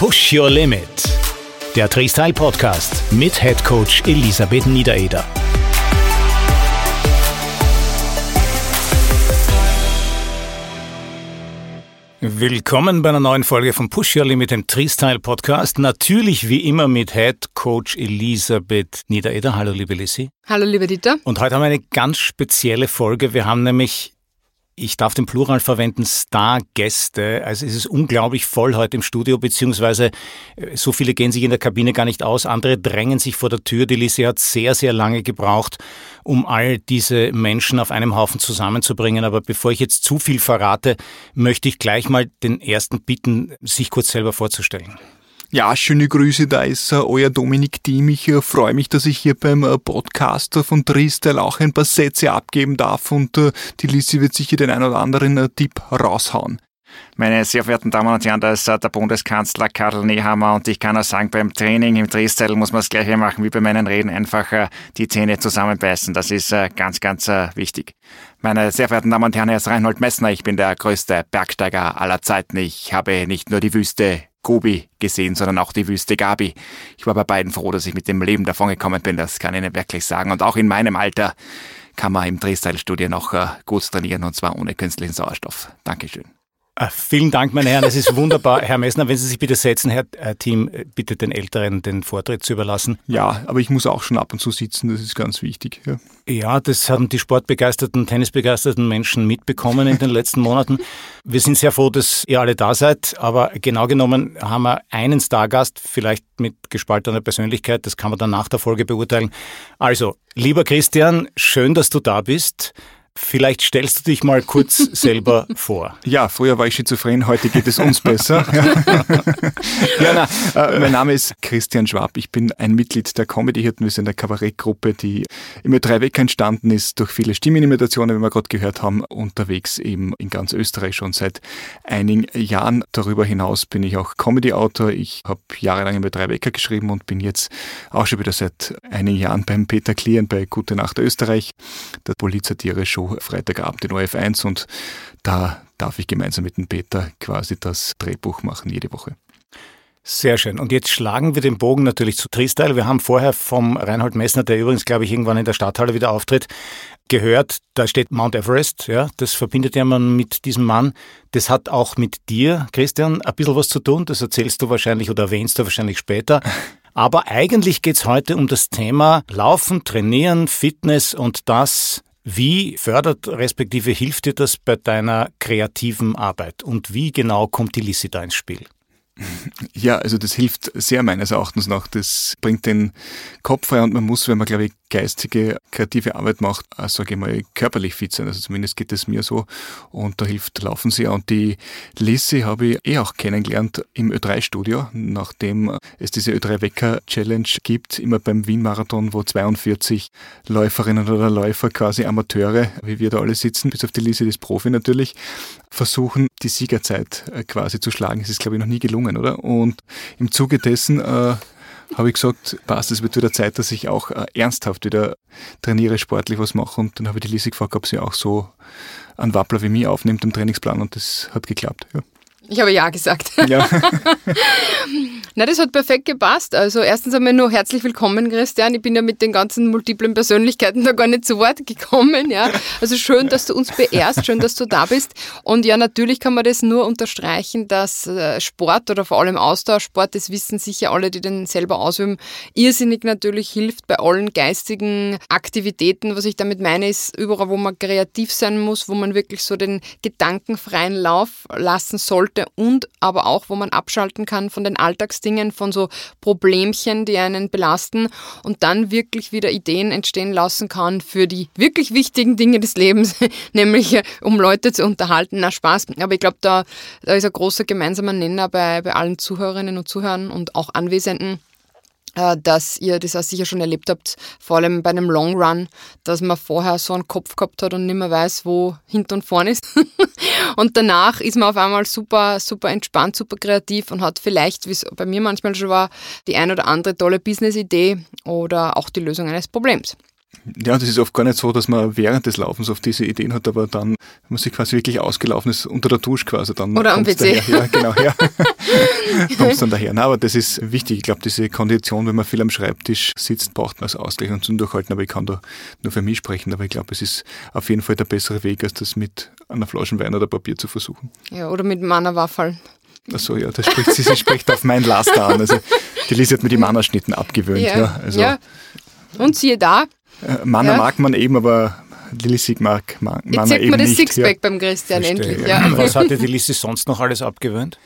Push Your Limit, der Freestyle Podcast mit Head Coach Elisabeth Niedereder. Willkommen bei einer neuen Folge von Push Your Limit, dem Freestyle Podcast. Natürlich wie immer mit Head Coach Elisabeth Niedereder. Hallo, liebe Lissy. Hallo, lieber Dieter. Und heute haben wir eine ganz spezielle Folge. Wir haben nämlich ich darf den Plural verwenden, Stargäste. Also es ist unglaublich voll heute im Studio, beziehungsweise äh, so viele gehen sich in der Kabine gar nicht aus. Andere drängen sich vor der Tür. Die Lise hat sehr, sehr lange gebraucht, um all diese Menschen auf einem Haufen zusammenzubringen. Aber bevor ich jetzt zu viel verrate, möchte ich gleich mal den ersten bitten, sich kurz selber vorzustellen. Ja, schöne Grüße, da ist uh, euer Dominik Thiem. Ich uh, freue mich, dass ich hier beim uh, Podcast von Tristel auch ein paar Sätze abgeben darf und die Lisi wird sicher den ein oder anderen Tipp raushauen. Meine sehr verehrten Damen und Herren, da ist der Bundeskanzler Karl Nehammer und ich kann auch sagen, beim Training im Freestyle muss man das gleiche machen wie bei meinen Reden, einfach die Zähne zusammenbeißen. Das ist ganz, ganz wichtig. Meine sehr verehrten Damen und Herren, hier ist Reinhold Messner, ich bin der größte Bergsteiger aller Zeiten. Ich habe nicht nur die Wüste Gobi gesehen, sondern auch die Wüste Gabi. Ich war bei beiden froh, dass ich mit dem Leben davongekommen bin, das kann ich Ihnen wirklich sagen. Und auch in meinem Alter kann man im Drehstyle-Studio noch äh, gut trainieren und zwar ohne künstlichen Sauerstoff. Dankeschön. Ah, vielen Dank, meine Herren. Das ist wunderbar. Herr Messner, wenn Sie sich bitte setzen, Herr äh, Team, äh, bitte den Älteren den Vortritt zu überlassen. Ja, aber ich muss auch schon ab und zu sitzen, das ist ganz wichtig. Ja, ja das haben die sportbegeisterten, tennisbegeisterten Menschen mitbekommen in den letzten Monaten. Wir sind sehr froh, dass ihr alle da seid, aber genau genommen haben wir einen Stargast, vielleicht mit gespaltener Persönlichkeit, das kann man dann nach der Folge beurteilen. Also, lieber Christian, schön, dass du da bist. Vielleicht stellst du dich mal kurz selber vor. Ja, früher war ich schizophren, heute geht es uns besser. ja, na, äh, mein Name ist Christian Schwab. Ich bin ein Mitglied der Comedy-Hirten. Wir sind eine Kabarettgruppe, die im Ö3 Weg entstanden ist durch viele Stimmenimitationen, wie wir gerade gehört haben, unterwegs eben in ganz Österreich schon seit einigen Jahren. Darüber hinaus bin ich auch Comedy-Autor. Ich habe jahrelang im Ö3 Wecker geschrieben und bin jetzt auch schon wieder seit einigen Jahren beim Peter Klien bei Gute Nacht Österreich, der Polizatire-Show Show Freitagabend in OF1 und da darf ich gemeinsam mit dem Peter quasi das Drehbuch machen jede Woche. Sehr schön. Und jetzt schlagen wir den Bogen natürlich zu Tristyle. Wir haben vorher vom Reinhold Messner, der übrigens, glaube ich, irgendwann in der Stadthalle wieder auftritt, gehört, da steht Mount Everest. Ja, das verbindet ja man mit diesem Mann. Das hat auch mit dir, Christian, ein bisschen was zu tun. Das erzählst du wahrscheinlich oder erwähnst du wahrscheinlich später. Aber eigentlich geht es heute um das Thema Laufen, Trainieren, Fitness und das wie fördert respektive hilft dir das bei deiner kreativen Arbeit und wie genau kommt die Lissi da ins Spiel? Ja, also das hilft sehr meines Erachtens nach. Das bringt den Kopf frei und man muss, wenn man, glaube ich, geistige, kreative Arbeit macht, sage ich mal, körperlich fit sein. Also zumindest geht es mir so. Und da hilft Laufen sehr. Und die Lissy habe ich eh auch kennengelernt im Ö3-Studio, nachdem es diese Ö3-Wecker-Challenge gibt, immer beim Wien-Marathon, wo 42 Läuferinnen oder Läufer, quasi Amateure, wie wir da alle sitzen, bis auf die Lissy, das Profi natürlich, versuchen, die Siegerzeit äh, quasi zu schlagen. Es ist, glaube ich, noch nie gelungen, oder? Und im Zuge dessen äh, habe ich gesagt, passt, es wird wieder Zeit, dass ich auch äh, ernsthaft wieder trainiere, sportlich was mache. Und dann habe ich die Lise gefragt, ob sie auch so einen Wappler wie mich aufnimmt im Trainingsplan und das hat geklappt. Ja. Ich habe ja gesagt. Ja. Na, das hat perfekt gepasst. Also erstens einmal nur herzlich willkommen, Christian. Ich bin ja mit den ganzen multiplen Persönlichkeiten da gar nicht zu Wort gekommen. Ja. Also schön, dass du uns beehrst, schön, dass du da bist. Und ja, natürlich kann man das nur unterstreichen, dass äh, Sport oder vor allem Austauschsport, das wissen sicher alle, die den selber ausüben, irrsinnig natürlich hilft bei allen geistigen Aktivitäten. Was ich damit meine, ist überall, wo man kreativ sein muss, wo man wirklich so den gedankenfreien Lauf lassen sollte und aber auch, wo man abschalten kann von den Alltags Alltagsdingen, von so Problemchen, die einen belasten und dann wirklich wieder Ideen entstehen lassen kann für die wirklich wichtigen Dinge des Lebens, nämlich äh, um Leute zu unterhalten. Na, Spaß. Aber ich glaube, da, da ist ein großer gemeinsamer Nenner bei, bei allen Zuhörerinnen und Zuhörern und auch Anwesenden dass ihr das auch sicher schon erlebt habt, vor allem bei einem Long Run, dass man vorher so einen Kopf gehabt hat und nicht mehr weiß, wo hinten und vorne ist. und danach ist man auf einmal super, super entspannt, super kreativ und hat vielleicht, wie es bei mir manchmal schon war, die ein oder andere tolle Business-Idee oder auch die Lösung eines Problems. Ja, das ist oft gar nicht so, dass man während des Laufens auf diese Ideen hat, aber dann, wenn man sich quasi wirklich ausgelaufen ist, unter der Dusche quasi, dann Oder am WC. Daher, ja, genau, ja. kommst dann daher. Na, aber das ist wichtig. Ich glaube, diese Kondition, wenn man viel am Schreibtisch sitzt, braucht man als Ausgleich und zum Durchhalten. Aber ich kann da nur für mich sprechen. Aber ich glaube, es ist auf jeden Fall der bessere Weg, als das mit einer Flasche Wein oder Papier zu versuchen. Ja, oder mit Mannerwaffeln. Achso, ja, das spricht, sie, sie spricht auf mein Laster an. Also, die Lise hat mir die Mannerschnitten abgewöhnt. Ja, ja, also, ja. Und siehe da. Äh, Manner ja. mag man eben, aber Lissig mag man, Jetzt sieht man das Sixpack ja. beim Christian Verstehe, endlich. Ja. Was hat dir die Lissi sonst noch alles abgewöhnt?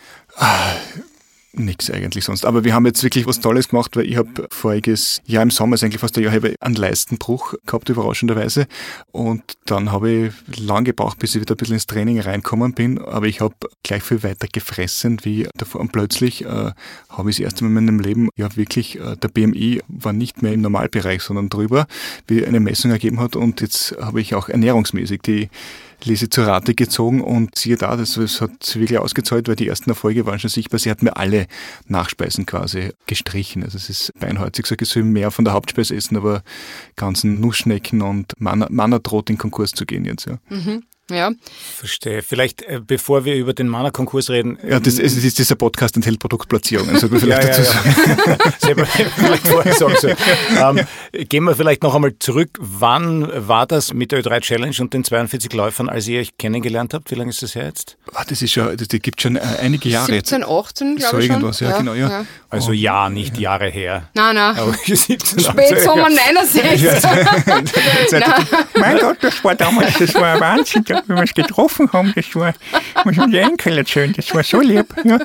Nix eigentlich sonst. Aber wir haben jetzt wirklich was Tolles gemacht, weil ich habe voriges Jahr im Sommer, eigentlich fast ein Jahr, habe einen Leistenbruch gehabt, überraschenderweise. Und dann habe ich lang gebraucht, bis ich wieder ein bisschen ins Training reinkommen bin. Aber ich habe gleich viel weiter gefressen wie davor. Und plötzlich äh, habe ich das erste Mal in meinem Leben ja wirklich, äh, der BMI war nicht mehr im Normalbereich, sondern drüber, wie eine Messung ergeben hat. Und jetzt habe ich auch ernährungsmäßig die Lise zur Rate gezogen und siehe da, das, das hat wirklich ausgezahlt, weil die ersten Erfolge waren schon sichtbar. Sie hat mir alle Nachspeisen quasi gestrichen. Also es ist beinhaltig, sage ich, soll mehr von der Hauptspeise essen, aber ganzen Nussschnecken und droht in Konkurs zu gehen jetzt, ja. Mhm. Ja. Verstehe. Vielleicht, äh, bevor wir über den Mana-Konkurs reden. Ja, das, es ist dieser Podcast enthält Produktplatzierungen, sollte man vielleicht ja, dazu sagen. Ja. vielleicht vorher sagen so. ähm, gehen wir vielleicht noch einmal zurück. Wann war das mit der Ö3 Challenge und den 42 Läufern, als ihr euch kennengelernt habt? Wie lange ist das her jetzt? Ah, das ist schon, das, das gibt schon äh, einige Jahre 17, 18, glaube so ich. So irgendwas, ja, ja, genau, ja. ja. Also ja, nicht Jahre her. Nein, nein. Aber 17, Spätsommer 69. mein Gott, das war damals, das war ein Wahnsinn wie wir uns getroffen haben, das war, muss man die Enkel erzählen, das war so lieb. Ja.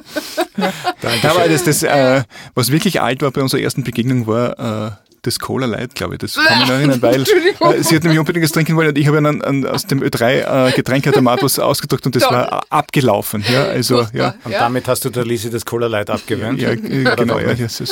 Ja. Aber das, das äh, was wirklich alt war bei unserer ersten Begegnung, war äh, das Cola Light, glaube ich. Das kann ich noch erinnern, weil äh, sie hat nämlich unbedingt was trinken wollen und ich habe an, aus dem Ö3 äh, Getränkeautomat was ausgedrückt und das Doch. war abgelaufen. Ja, also, ja. Und damit hast du der Lisi das Cola Light abgewöhnt? Ja, äh, genau. Ja, also,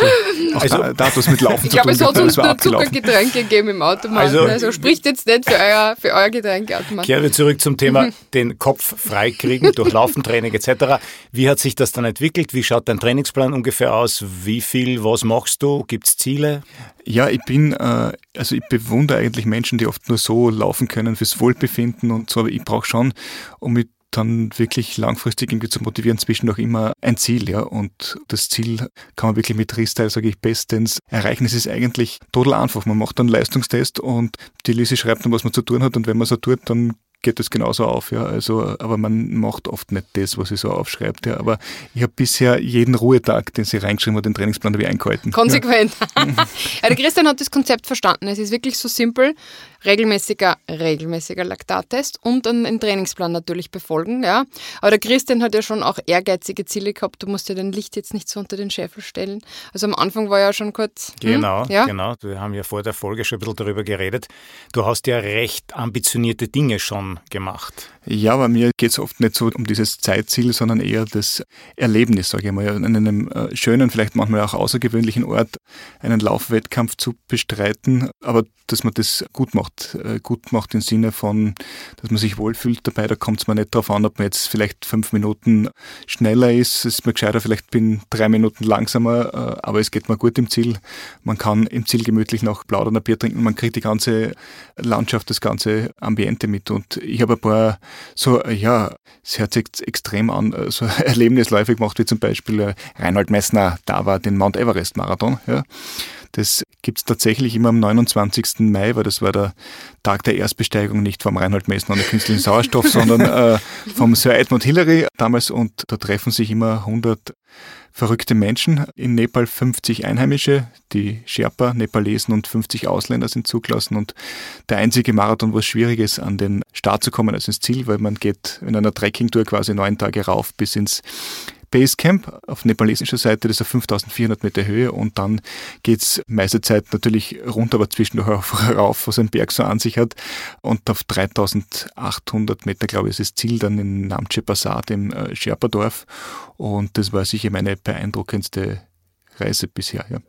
auch also, da, da hat was mit Laufen zu tun. Ich glaube, es hat uns nur Zuckergetränke gegeben im Automat. Also, also spricht jetzt nicht für euer, für euer Getränkeautomat. Kehren wir zurück zum Thema den Kopf freikriegen durch Laufentraining etc. Wie hat sich das dann entwickelt? Wie schaut dein Trainingsplan ungefähr aus? Wie viel, was machst du? Gibt es Ziele? Ja, ich bin, äh, also ich bewundere eigentlich Menschen, die oft nur so laufen können fürs Wohlbefinden und so, aber ich brauche schon, um mich dann wirklich langfristig irgendwie zu motivieren, zwischen auch immer ein Ziel, ja. Und das Ziel kann man wirklich mit Freestyle, sage ich, bestens erreichen. Es ist eigentlich total einfach. Man macht dann einen Leistungstest und die Lise schreibt dann, was man zu tun hat und wenn man so tut, dann geht das genauso auf, ja. Also, aber man macht oft nicht das, was sie so aufschreibt, ja. Aber ich habe bisher jeden Ruhetag, den sie reingeschrieben hat, den Trainingsplan habe ich eingehalten. Konsequent. Ja. ja, der Christian hat das Konzept verstanden. Es ist wirklich so simpel regelmäßiger, regelmäßiger Laktattest und dann einen Trainingsplan natürlich befolgen. Ja. Aber der Christian hat ja schon auch ehrgeizige Ziele gehabt. Du musst ja dein Licht jetzt nicht so unter den Scheffel stellen. Also am Anfang war ja schon kurz. Hm, genau, ja? genau. Wir haben ja vor der Folge schon ein bisschen darüber geredet. Du hast ja recht ambitionierte Dinge schon gemacht. Ja, aber mir geht es oft nicht so um dieses Zeitziel, sondern eher das Erlebnis, sage ich mal. An einem äh, schönen, vielleicht manchmal auch außergewöhnlichen Ort einen Laufwettkampf zu bestreiten, aber dass man das gut macht. Äh, gut macht im Sinne von, dass man sich wohlfühlt dabei. Da kommt es mir nicht darauf an, ob man jetzt vielleicht fünf Minuten schneller ist. Es ist mir gescheiter, vielleicht bin drei Minuten langsamer, äh, aber es geht mir gut im Ziel. Man kann im Ziel gemütlich noch plaudern, ein Bier trinken. Man kriegt die ganze Landschaft, das ganze Ambiente mit. Und ich habe ein paar so, ja, es hört sich extrem an, äh, so Erlebnisläufe gemacht, wie zum Beispiel Reinhold Messner da war, den Mount Everest Marathon. Ja. Das gibt es tatsächlich immer am 29. Mai, weil das war der Tag der Erstbesteigung nicht vom Reinhold Messner und der künstlichen Sauerstoff, sondern äh, vom Sir Edmund Hillary damals und da treffen sich immer 100 verrückte Menschen. In Nepal 50 Einheimische, die Sherpa, Nepalesen und 50 Ausländer sind zugelassen und der einzige Marathon, wo es schwierig ist, an den Start zu kommen, also ins Ziel, weil man geht in einer Trekkingtour quasi neun Tage rauf bis ins Basecamp auf nepalesischer Seite, das ist auf 5400 Meter Höhe und dann geht's meiste Zeit natürlich runter, aber zwischendurch auch rauf, was ein Berg so an sich hat und auf 3800 Meter, glaube ich, ist das Ziel dann in Namche Passat im äh, Sherpa-Dorf und das war sicher meine beeindruckendste Reise bisher, ja.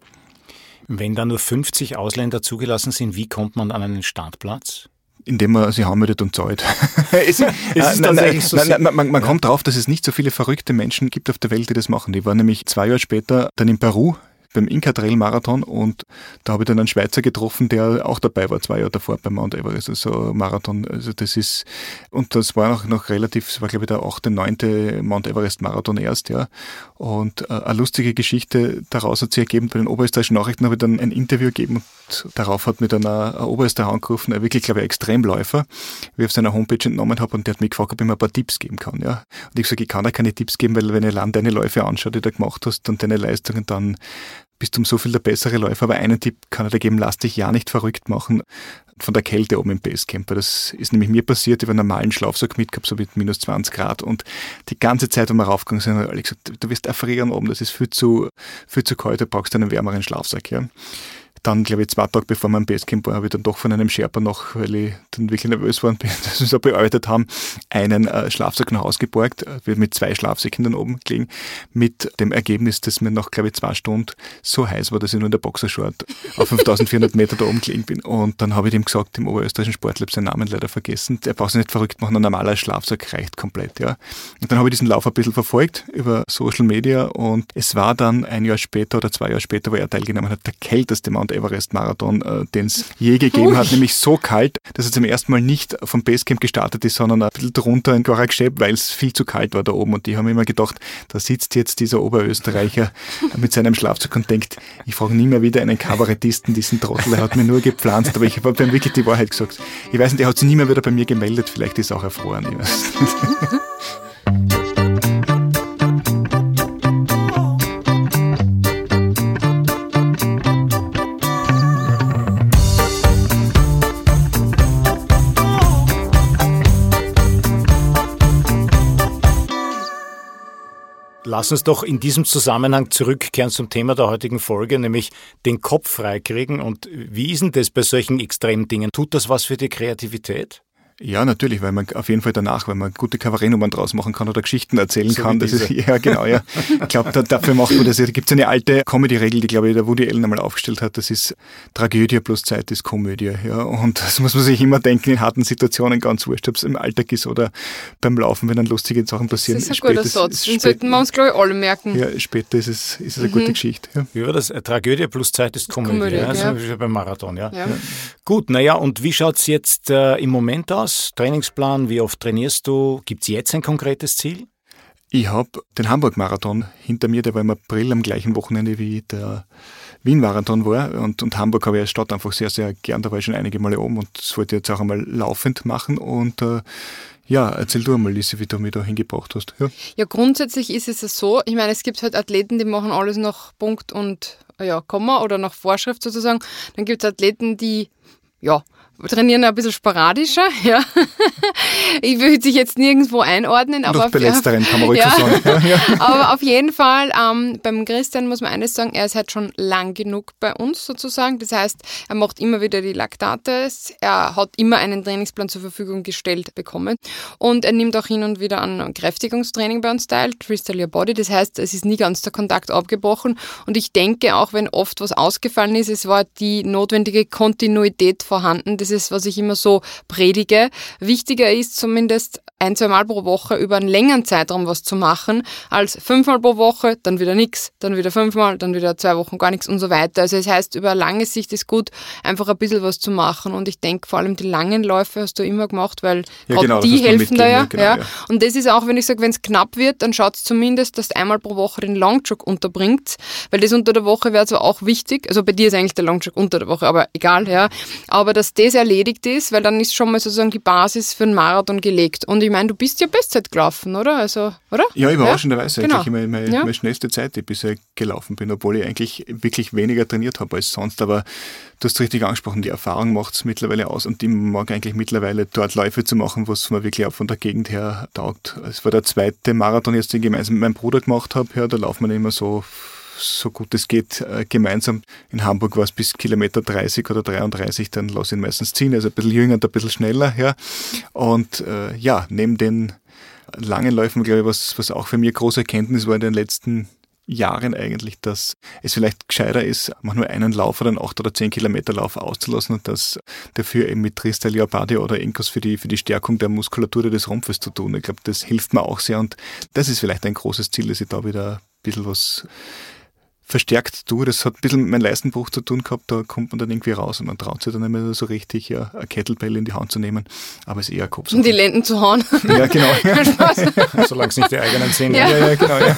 Wenn da nur 50 Ausländer zugelassen sind, wie kommt man an einen Startplatz? Indem man sie anmeldet und zahlt. es, ist tatsächlich so nein, nein, man, man kommt drauf, dass es nicht so viele verrückte Menschen gibt auf der Welt, die das machen. Die waren nämlich zwei Jahre später dann in Peru beim Inca Trail Marathon und da habe ich dann einen Schweizer getroffen, der auch dabei war, zwei Jahre davor beim Mount Everest, also Marathon. Also das ist, und das war noch, noch relativ, das war glaube ich der achte, neunte Mount Everest Marathon erst, ja. Und äh, eine lustige Geschichte daraus hat sich ergeben, bei den oberösterreichischen Nachrichten habe ich dann ein Interview gegeben und darauf hat mir dann ein, ein Oberösterreicher angerufen, ein wirklich, glaube ich, Extremläufer, wie ich auf seiner Homepage entnommen habe und der hat mich gefragt, ob ich mir ein paar Tipps geben kann, ja. Und ich sage, ich kann da keine Tipps geben, weil wenn ich allein deine Läufe anschaue, die du gemacht hast und deine Leistungen, dann bist um so viel der bessere Läufer. Aber einen Tipp kann er dir geben, lass dich ja nicht verrückt machen von der Kälte oben im Basecamp. Das ist nämlich mir passiert, ich habe einen normalen Schlafsack mitgehabt, so mit minus 20 Grad. Und die ganze Zeit, wenn wir raufgegangen sind, haben alle gesagt, du wirst erfrieren oben, das ist viel zu, viel zu kalt, du brauchst einen wärmeren Schlafsack. Ja. Dann, glaube ich, zwei Tage bevor wir am Basecamp waren, habe ich dann doch von einem Sherpa noch, weil ich dann wirklich nervös war und das so bearbeitet haben, einen äh, Schlafsack nach Hause geborgt. Wir mit zwei Schlafsäcken dann oben gelegen. Mit dem Ergebnis, dass mir noch, glaube ich, zwei Stunden so heiß war, dass ich nur in der Boxershort auf 5400 Meter da oben gelegen bin. Und dann habe ich ihm gesagt, dem oberösterreichischen Sportler, seinen Namen leider vergessen, er braucht sich nicht verrückt machen, ein normaler Schlafsack reicht komplett, ja. Und dann habe ich diesen Lauf ein bisschen verfolgt über Social Media und es war dann ein Jahr später oder zwei Jahre später, wo er teilgenommen hat, der kälteste Mount Everest-Marathon, äh, den es je gegeben Ui. hat, nämlich so kalt, dass er zum ersten Mal nicht vom Basecamp gestartet ist, sondern ein bisschen drunter in Gorakschep, weil es viel zu kalt war da oben. Und die haben immer gedacht, da sitzt jetzt dieser Oberösterreicher mit seinem Schlafzeug und denkt, ich frage nie mehr wieder einen Kabarettisten, diesen Trottel, er hat mir nur gepflanzt, aber ich habe ihm wirklich die Wahrheit gesagt. Ich weiß nicht, er hat sich nie mehr wieder bei mir gemeldet, vielleicht ist er auch erfroren. Lass uns doch in diesem Zusammenhang zurückkehren zum Thema der heutigen Folge, nämlich den Kopf freikriegen. Und wie ist denn das bei solchen extremen Dingen? Tut das was für die Kreativität? Ja, natürlich, weil man auf jeden Fall danach, weil man gute Kabarettnummern draus machen kann oder Geschichten erzählen so kann. Das ist, ja, genau, ja. Ich glaube, da, dafür macht man das. Da gibt es eine alte Comedy-Regel, die, glaube ich, der Woody Allen einmal aufgestellt hat. Das ist Tragödie plus Zeit ist Komödie. Ja. Und das muss man sich immer denken in harten Situationen, ganz wurscht, ob es im Alltag ist oder beim Laufen, wenn dann lustige Sachen passieren. Das ist ein guter Satz. Den sollten wir uns, glaube ich, alle merken. Ja, später ist es, ist es eine mhm. gute Geschichte. Ja. Wie war das? Tragödie plus Zeit ist Komödie. Komödie ja. Also ja. beim Marathon, ja. ja. Gut, naja, und wie schaut es jetzt äh, im Moment aus? Trainingsplan Marathon? Wie oft trainierst du? Gibt es jetzt ein konkretes Ziel? Ich habe den Hamburg-Marathon hinter mir, der war im April am gleichen Wochenende wie der Wien-Marathon war. Und, und Hamburg habe ich als Stadt einfach sehr, sehr gern. Da war ich schon einige Male oben und das wollte ich jetzt auch einmal laufend machen. Und äh, ja, erzähl du einmal, Lise, wie du mich da hingebracht hast. Ja. ja, grundsätzlich ist es so, ich meine, es gibt halt Athleten, die machen alles nach Punkt und ja, Komma oder nach Vorschrift sozusagen. Dann gibt es Athleten, die ja, trainieren ein bisschen sporadischer, ja. ich würde sich jetzt nirgendwo einordnen. Aber Doch bei letzteren kann man ruhig ja. sagen. Ja. aber auf jeden Fall, ähm, beim Christian muss man eines sagen, er ist halt schon lang genug bei uns sozusagen. Das heißt, er macht immer wieder die Laktates, er hat immer einen Trainingsplan zur Verfügung gestellt bekommen und er nimmt auch hin und wieder an Kräftigungstraining bei uns teil, Crystal Your Body. Das heißt, es ist nie ganz der Kontakt abgebrochen und ich denke, auch wenn oft was ausgefallen ist, es war die notwendige Kontinuität vorhanden. Das ist, was ich immer so predige. Wichtiger ist zumindest ein, zwei Mal pro Woche über einen längeren Zeitraum was zu machen, als fünfmal pro Woche, dann wieder nichts, dann wieder fünfmal, dann wieder zwei Wochen gar nichts und so weiter. Also es heißt, über lange Sicht ist gut, einfach ein bisschen was zu machen. Und ich denke, vor allem die langen Läufe hast du immer gemacht, weil ja, genau, die helfen da ja, genau, ja. ja. Und das ist auch, wenn ich sage, wenn es knapp wird, dann schaut es zumindest, dass du einmal pro Woche den Longjog unterbringt, weil das unter der Woche wäre zwar auch wichtig, also bei dir ist eigentlich der Longjog unter der Woche, aber egal, ja. Aber dass das erledigt ist, weil dann ist schon mal sozusagen die Basis für einen Marathon gelegt. Und ich meine, du bist ja Bestzeit gelaufen, oder? Also, oder? Ja, überraschenderweise ja? Genau. eigentlich meine, meine, ja. meine schnellste Zeit, die ich bisher gelaufen bin, obwohl ich eigentlich wirklich weniger trainiert habe als sonst. Aber du hast richtig angesprochen, die Erfahrung macht es mittlerweile aus und ich mag eigentlich mittlerweile dort Läufe zu machen, was mir wirklich auch von der Gegend her taugt. Es war der zweite Marathon jetzt, den ich gemeinsam mit meinem Bruder gemacht habe. Ja, da laufen wir immer so so gut es geht, äh, gemeinsam. In Hamburg war es bis Kilometer 30 oder 33, dann lasse ich ihn meistens ziehen, also ein bisschen jünger und ein bisschen schneller. Ja. Und äh, ja, neben den langen Läufen, glaube ich, was, was auch für mich große Erkenntnis war in den letzten Jahren eigentlich, dass es vielleicht gescheiter ist, mal nur einen Lauf oder einen 8 oder 10 Kilometer Lauf auszulassen und das dafür eben mit Tristel Leopardi oder Enkos für die, für die Stärkung der Muskulatur des Rumpfes zu tun. Ich glaube, das hilft mir auch sehr und das ist vielleicht ein großes Ziel, dass ich da wieder ein bisschen was verstärkt tue. Das hat ein bisschen mit meinem Leistenbruch zu tun gehabt, da kommt man dann irgendwie raus und man traut sich dann nicht mehr so richtig, ja, eine Kettlebell in die Hand zu nehmen, aber es ist eher ein Kopf. Um die Lenden zu hauen. Ja, genau. Solange es nicht die eigenen sind. Ja. ja, ja genau. Ja.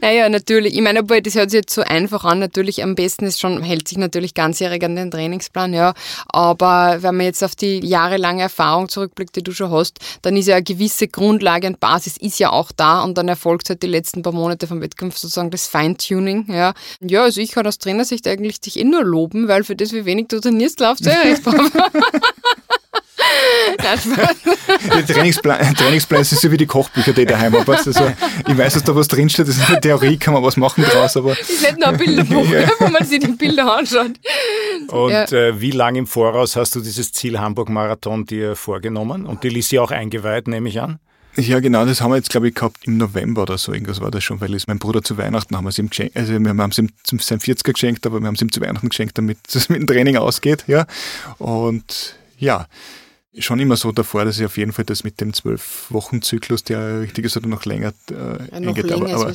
Naja, natürlich. Ich meine, aber das hört sich jetzt so einfach an. Natürlich am besten ist schon, hält sich natürlich ganzjährig an den Trainingsplan, ja. Aber wenn man jetzt auf die jahrelange Erfahrung zurückblickt, die du schon hast, dann ist ja eine gewisse Grundlage und Basis ist ja auch da und dann erfolgt halt die letzten paar Monate vom Wettkampf sozusagen das Feintuning, ja. Ja, also ich kann aus Trainersicht eigentlich dich eh nur loben, weil für das, wie wenig du trainierst, laufst du ja Spaß. Der Trainingsplan, Trainingsplan ist so wie die Kochbücher, die ich daheim habe. Also, ich weiß, dass da was drinsteht, das ist eine Theorie, kann man was machen draus, aber. ist nicht nur ein Bilderbuch, Ja. wo man sich die Bilder anschaut. Und Ja. äh, wie lange im Voraus hast du dieses Ziel Hamburg-Marathon dir vorgenommen? Und die Lissi auch eingeweiht, nehme ich an? Ja, genau, das haben wir jetzt, glaube ich, gehabt im November oder so, irgendwas war das schon, weil es mein Bruder zu Weihnachten haben wir es ihm geschenkt, also wir haben es ihm zum sein 40er geschenkt, aber wir haben es ihm zu Weihnachten geschenkt, damit es mit dem Training ausgeht, ja. Und ja, schon immer so davor, dass ich auf jeden Fall das mit dem Zwölf-Wochen-Zyklus, der richtig ist oder noch länger äh, Ja, noch eingeht. länger aber, aber,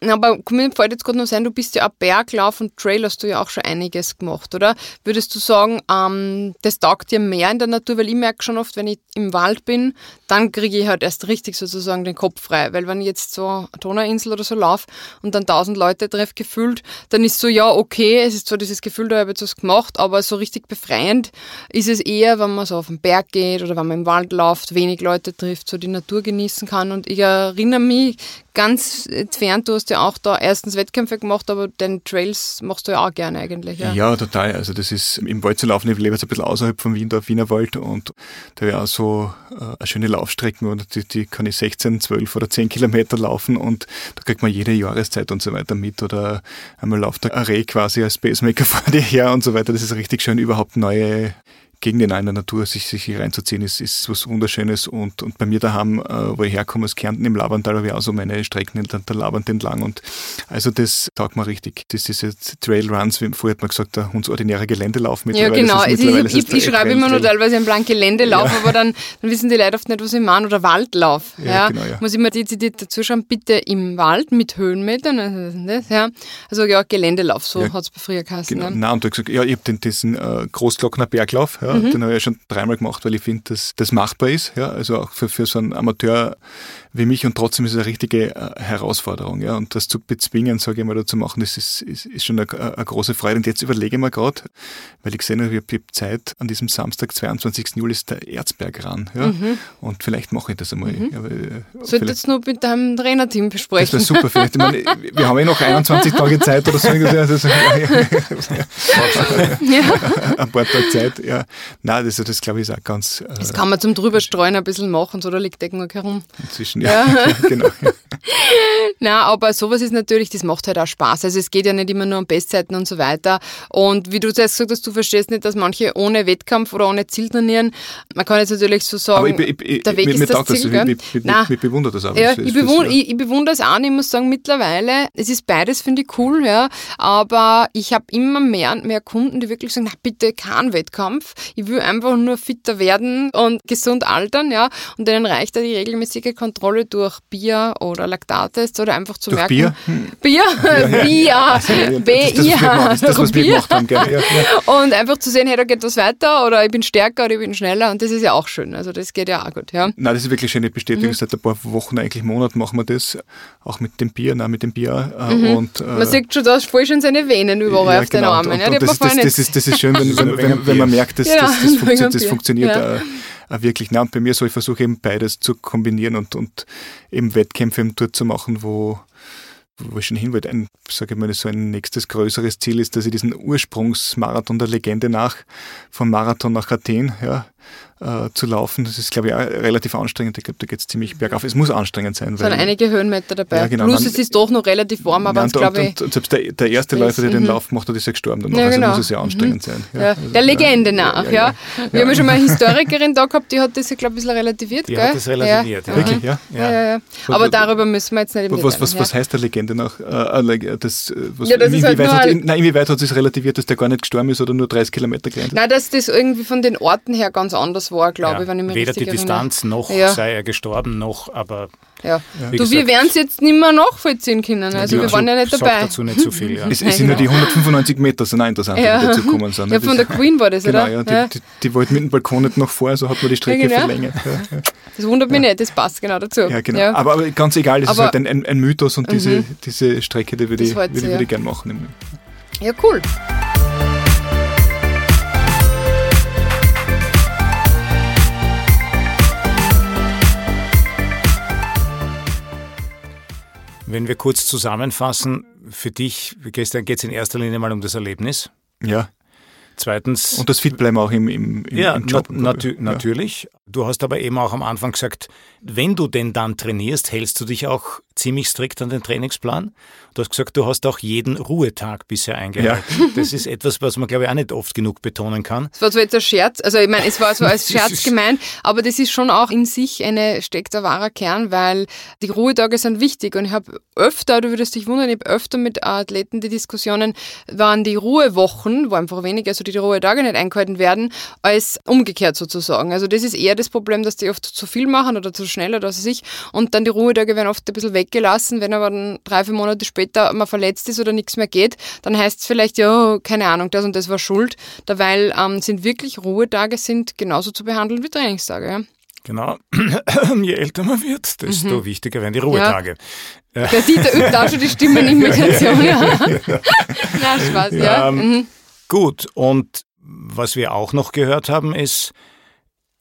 Aber mir fällt jetzt gerade noch sein, du bist ja auch Berglauf und Trail hast du ja auch schon einiges gemacht, oder? Würdest du sagen, ähm, das taugt dir mehr in der Natur? Weil ich merke schon oft, wenn ich im Wald bin, dann kriege ich halt erst richtig sozusagen den Kopf frei. Weil wenn ich jetzt so eine Donauinsel oder so laufe und dann tausend Leute treffe gefühlt, dann ist so, ja, okay, es ist zwar dieses Gefühl, da habe ich jetzt was gemacht, aber so richtig befreiend ist es eher, wenn man so auf den Berg geht oder wenn man im Wald läuft, wenig Leute trifft, so die Natur genießen kann. Und ich erinnere mich ganz entfernt, du hast ja auch da erstens Wettkämpfe gemacht, aber den Trails machst du ja auch gerne eigentlich. Ja. Ja, total. Also das ist im Wald zu laufen. Ich lebe jetzt ein bisschen außerhalb von Wien, da auf Wienerwald und da wäre auch so äh, eine schöne Laufstrecken und die, die kann ich 16, 12 oder 10 Kilometer laufen und da kriegt man jede Jahreszeit und so weiter mit oder einmal läuft der Array quasi als Pacemaker vor dir her und so weiter. Das ist richtig schön, überhaupt neue Gegenden in der Natur sich, sich hier reinzuziehen, ist, ist was Wunderschönes. Und, und bei mir daheim, äh, wo ich herkomme, aus Kärnten im Labantal, habe ich auch so meine Strecken der, der Laband entlang. Und also das taugt mir richtig. Das ist jetzt Trailruns, wie vorher hat man gesagt, der hundsordinäre Geländelauf Ja, mittlerweile. genau. ist Ich, mittlerweile ich, ich, ich schreibe immer nur teilweise einen Plan Geländelauf, aber dann, dann wissen die Leute oft nicht, was ich meine. Oder Waldlauf. Ja, Ja, genau, ja. Muss ich mir dezidiert dazu schauen, bitte im Wald mit Höhenmetern. Also, das, ja. also ja, Geländelauf, so Ja, hat es früher geheißen. Genau. ne? Nein, und hab ich gesagt, ja, ich habe den, diesen äh, Großglockner Berglauf, ja, Mhm. den habe ich ja schon dreimal gemacht, weil ich finde, dass das machbar ist, ja, also auch für, für so einen Amateur wie mich und trotzdem ist es eine richtige äh, Herausforderung, ja, und das zu bezwingen, sage ich mal, da zu machen, das ist, ist, ist schon eine, eine große Freude. Und jetzt überlege ich mir gerade, weil ich gesehen habe, ich habe Zeit, an diesem Samstag, 22. Juli ist der Erzberg ran, ja, und vielleicht mache ich das einmal. Ja, weil, Solltest du noch mit deinem Trainerteam das besprechen. wäre super. Vielleicht, ich meine, wir haben eh noch 21 Tage Zeit oder so. Also, ja. ein paar Tage Zeit. Ja. Nein, das, das glaube ich ist auch ganz äh, Das kann man zum drüberstreuen ein bisschen machen, so da liegt Decken herum. inzwischen. Ja, genau. Na, aber sowas ist natürlich, das macht halt auch Spaß. Also es geht ja nicht immer nur um Bestzeiten und so weiter. Und wie du zuerst gesagt hast, du verstehst nicht, dass manche ohne Wettkampf oder ohne Ziel trainieren. Man kann jetzt natürlich so sagen, ich, ich, ich, der Weg mir, ist mir das das. Ziel, Ich, gell? ich, ich, Nein. ich, ich bewundere das auch. Ja, Das- ich, das- bewund, ja. ich, ich bewundere es auch und ich muss sagen, mittlerweile, es ist beides, finde ich cool, ja, aber ich habe immer mehr und mehr Kunden, die wirklich sagen, na bitte kein Wettkampf, ich will einfach nur fitter werden und gesund altern, ja, und denen reicht ja die regelmäßige Kontrolle durch Bier oder Laktattests oder einfach zu Durch merken, Bier? Hm. Bier, Bier, was wir B-I-H, gemacht- das, ist das, was wir Bier. gemacht haben. Gell? Ja, ja. Und einfach zu sehen, hey, da geht was weiter oder ich bin stärker oder ich bin schneller und das ist ja auch schön, also das geht ja auch gut, ja. Nein, das ist wirklich schöne Bestätigung. Mhm. Seit ein paar Wochen, eigentlich Monaten machen wir das. Auch mit dem Bier, nein, mit dem Bier. Äh, und, äh, Mhm. Man sieht schon, da ist voll schon seine Venen überall auf den genau. Armen. Und, ja, und, hat das, das, das, ist, das ist schön, wenn, wenn, wenn, wenn man merkt, dass Genau, das, das, funktio das Bier. funktioniert Ja. äh, wirklich. Na, und bei mir so, ich versuche eben beides zu kombinieren und, und eben Wettkämpfe eben dort zu machen, wo, wo ich schon hin wollte. Ein, sage ich mal, so ein nächstes größeres Ziel ist, dass ich diesen Ursprungsmarathon der Legende nach, vom Marathon nach Athen, ja, äh, zu laufen. Das ist, glaube ich, auch relativ anstrengend. Ich glaube, da geht es ziemlich bergauf. Es muss anstrengend sein. Es sind einige Höhenmeter dabei. Ja, genau. Plus Man- es ist doch noch relativ warm, aber Nein, es und, glaube ich. und, selbst der, der erste Läufer, der den mhm. Lauf gemacht hat, ist ja gestorben danach. Ja, Also genau. muss es ja anstrengend sein. Ja, also, der Legende ja, nach, ja, ja. ja. Wir haben ja schon mal eine Historikerin da gehabt, die hat das, ja, glaube ich, ein bisschen relativiert, Die gell? hat das relativiert, Ja. ja. Wirklich, ja? Ja, ja, ja. Was- Aber darüber müssen wir jetzt nicht im Was, was, ja. was heißt der Legende nach? Äh, äh, das, äh, was, Ja, das ist halt inwieweit, hat, ein- nein, inwieweit hat es relativiert, dass der gar nicht gestorben ist oder nur 30 Kilometer gerannt ist? Nein, dass das irgendwie von den Orten her ganz anders 2, glaube ja, ich, wenn ich mich Weder richtig die Distanz noch ja. sei er gestorben, noch, aber. Ja. Du, gesagt, wir werden es jetzt nicht mehr nachvollziehen können. Also, wir waren ja nicht dabei. dazu nicht so viel. Ja. es, es sind nur die 195 Meter, sind auch interessant, ja. die dazu gekommen sind. Ja, von der Queen war das, genau, oder? Ja, die, die, die wollten mit dem Balkon nicht nach vor, so hat man die Strecke genau. verlängert. Das wundert mich nicht, das passt genau dazu. Ja, genau. Aber, aber, ganz egal, es ist halt ein, ein, ein Mythos und diese, mhm. diese Strecke, die würde ich, würd ich gerne machen. Ja, cool. Wenn wir kurz zusammenfassen, für dich, gestern geht es in erster Linie mal um das Erlebnis. Ja. Zweitens. Und das Fitbleiben auch im, im, im, ja, im Job. Na, natü ja. Natürlich. Du hast aber eben auch am Anfang gesagt, wenn du denn dann trainierst, hältst du dich auch ziemlich strikt an den Trainingsplan. Du hast gesagt, du hast auch jeden Ruhetag bisher eingehalten. Ja. Das ist etwas, was man, glaube ich, auch nicht oft genug betonen kann. Es war zwar jetzt ein Scherz, also ich meine, es war so als Scherz gemeint, aber das ist schon auch in sich eine, steckt ein wahrer Kern, weil die Ruhetage sind wichtig und ich habe öfter, du würdest dich wundern, ich habe öfter mit Athleten die Diskussionen, waren die Ruhewochen, wo einfach weniger, also die Ruhetage nicht eingehalten werden, als umgekehrt sozusagen. Also das ist eher das Problem, dass die oft zu viel machen oder zu schnell oder was weiß ich und dann die Ruhetage werden oft ein bisschen weggelassen, wenn aber dann drei, vier Monate später man verletzt ist oder nichts mehr geht, dann heißt es vielleicht, ja, keine Ahnung, das und das war schuld. Dabei ähm, sind wirklich Ruhetage sind genauso zu behandeln wie Trainingstage. Ja. Genau. Je älter man wird, desto mhm. wichtiger werden die Ruhetage. Ja. Der Dieter übt auch schon die Stimmenimitation. ja. Na, Spaß, ja. ja. Ähm, mhm. Gut, und was wir auch noch gehört haben, ist,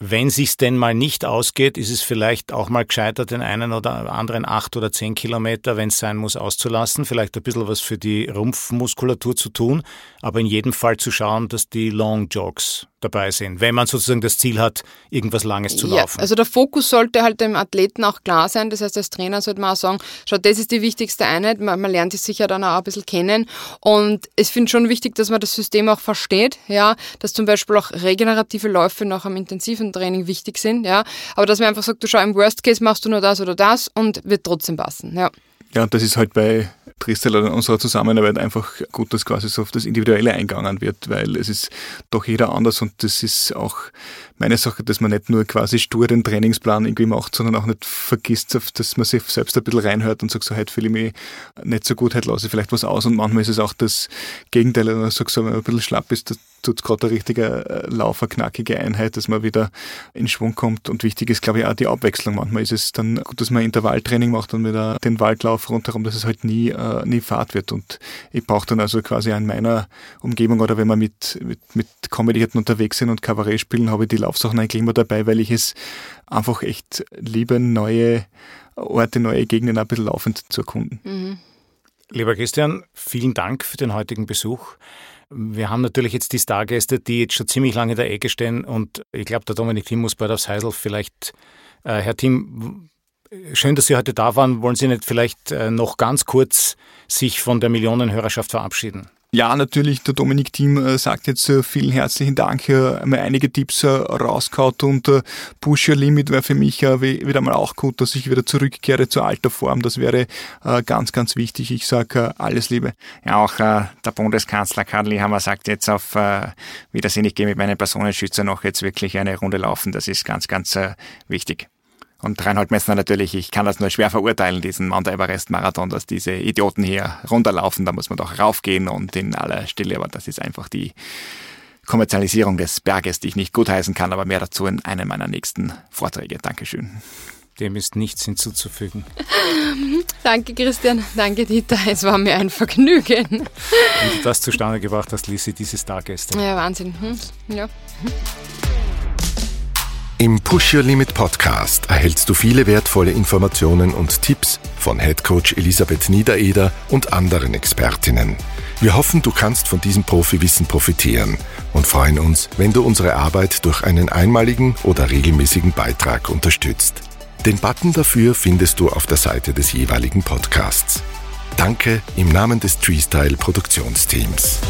wenn sich's denn mal nicht ausgeht, ist es vielleicht auch mal gescheiter, den einen oder anderen acht oder zehn Kilometer, wenn es sein muss, auszulassen. Vielleicht ein bisschen was für die Rumpfmuskulatur zu tun, aber in jedem Fall zu schauen, dass die Long Jogs dabei sind, wenn man sozusagen das Ziel hat, irgendwas Langes zu laufen. Ja, also der Fokus sollte halt dem Athleten auch klar sein. Das heißt, als Trainer sollte man auch sagen, schau, das ist die wichtigste Einheit. Man, man lernt es sicher dann auch ein bisschen kennen. Und es finde schon wichtig, dass man das System auch versteht, ja, dass zum Beispiel auch regenerative Läufe nach einem intensiven Training wichtig sind, ja. Aber dass man einfach sagt, du schau, im Worst Case machst du nur das oder das und wird trotzdem passen, ja. Ja, und das ist halt bei Tristel oder unserer Zusammenarbeit einfach gut, dass quasi so auf das Individuelle eingegangen wird, weil es ist doch jeder anders und das ist auch meine Sache, dass man nicht nur quasi stur den Trainingsplan irgendwie macht, sondern auch nicht vergisst, dass man sich selbst ein bisschen reinhört und sagt, so heute fühle ich mich nicht so gut, heute lasse ich vielleicht was aus. Und manchmal ist es auch das Gegenteil, wenn man sagt, so, wenn man ein bisschen schlapp ist, tut es gerade eine richtige äh, Laufer, knackige Einheit, dass man wieder in Schwung kommt. Und wichtig ist, glaube ich, auch die Abwechslung. Manchmal ist es dann gut, dass man Intervalltraining macht und wieder den Waldlauf rundherum, dass es halt nie, äh, nie Fahrt wird. Und ich brauche dann also quasi in meiner Umgebung oder wenn wir mit, mit, mit comedy unterwegs sind und Kabarett spielen, habe ich die Laufsachen eigentlich immer dabei, weil ich es einfach echt liebe, neue Orte, neue Gegenden ein bisschen laufend zu erkunden. Mhm. Lieber Christian, vielen Dank für den heutigen Besuch. Wir haben natürlich jetzt die Stargäste, die jetzt schon ziemlich lange in der Ecke stehen und ich glaube, der Dominik Thiem muss bald aufs Heisel. Vielleicht, äh, Herr Thiem, schön, dass Sie heute da waren. Wollen Sie nicht vielleicht äh, noch ganz kurz sich von der Millionenhörerschaft verabschieden? Ja, natürlich, der Dominik Thiem äh, sagt jetzt äh, vielen herzlichen Dank, äh, einmal einige Tipps rausgehauen und Push Your Limit wäre für mich wieder mal auch gut, dass ich wieder zurückkehre zur alter Form. Das wäre ganz, ganz wichtig. Ich sage alles Liebe. Ja, auch der Bundeskanzler Karl Lihammer sagt jetzt auf Wiedersehen, ich gehe mit meinen Personenschützer noch jetzt wirklich eine Runde laufen. Das ist ganz, ganz wichtig. Und Reinhold Messner natürlich, ich kann das nur schwer verurteilen, diesen Mount Everest Marathon, dass diese Idioten hier runterlaufen. Da muss man doch raufgehen und in aller Stille. Aber das ist einfach die Kommerzialisierung des Berges, die ich nicht gutheißen kann. Aber mehr dazu in einem meiner nächsten Vorträge. Dankeschön. Dem ist nichts hinzuzufügen. Danke, Christian. Danke, Dieter. Es war mir ein Vergnügen. Und das zustande gebracht hast, Lisi, diese Stargäste. Ja, Wahnsinn. Hm? Ja. Im Push Your Limit Podcast erhältst du viele wertvolle Informationen und Tipps von Head Coach Elisabeth Niedereder und anderen Expertinnen. Wir hoffen, du kannst von diesem Profiwissen profitieren und freuen uns, wenn du unsere Arbeit durch einen einmaligen oder regelmäßigen Beitrag unterstützt. Den Button dafür findest du auf der Seite des jeweiligen Podcasts. Danke im Namen des Treestyle Produktionsteams.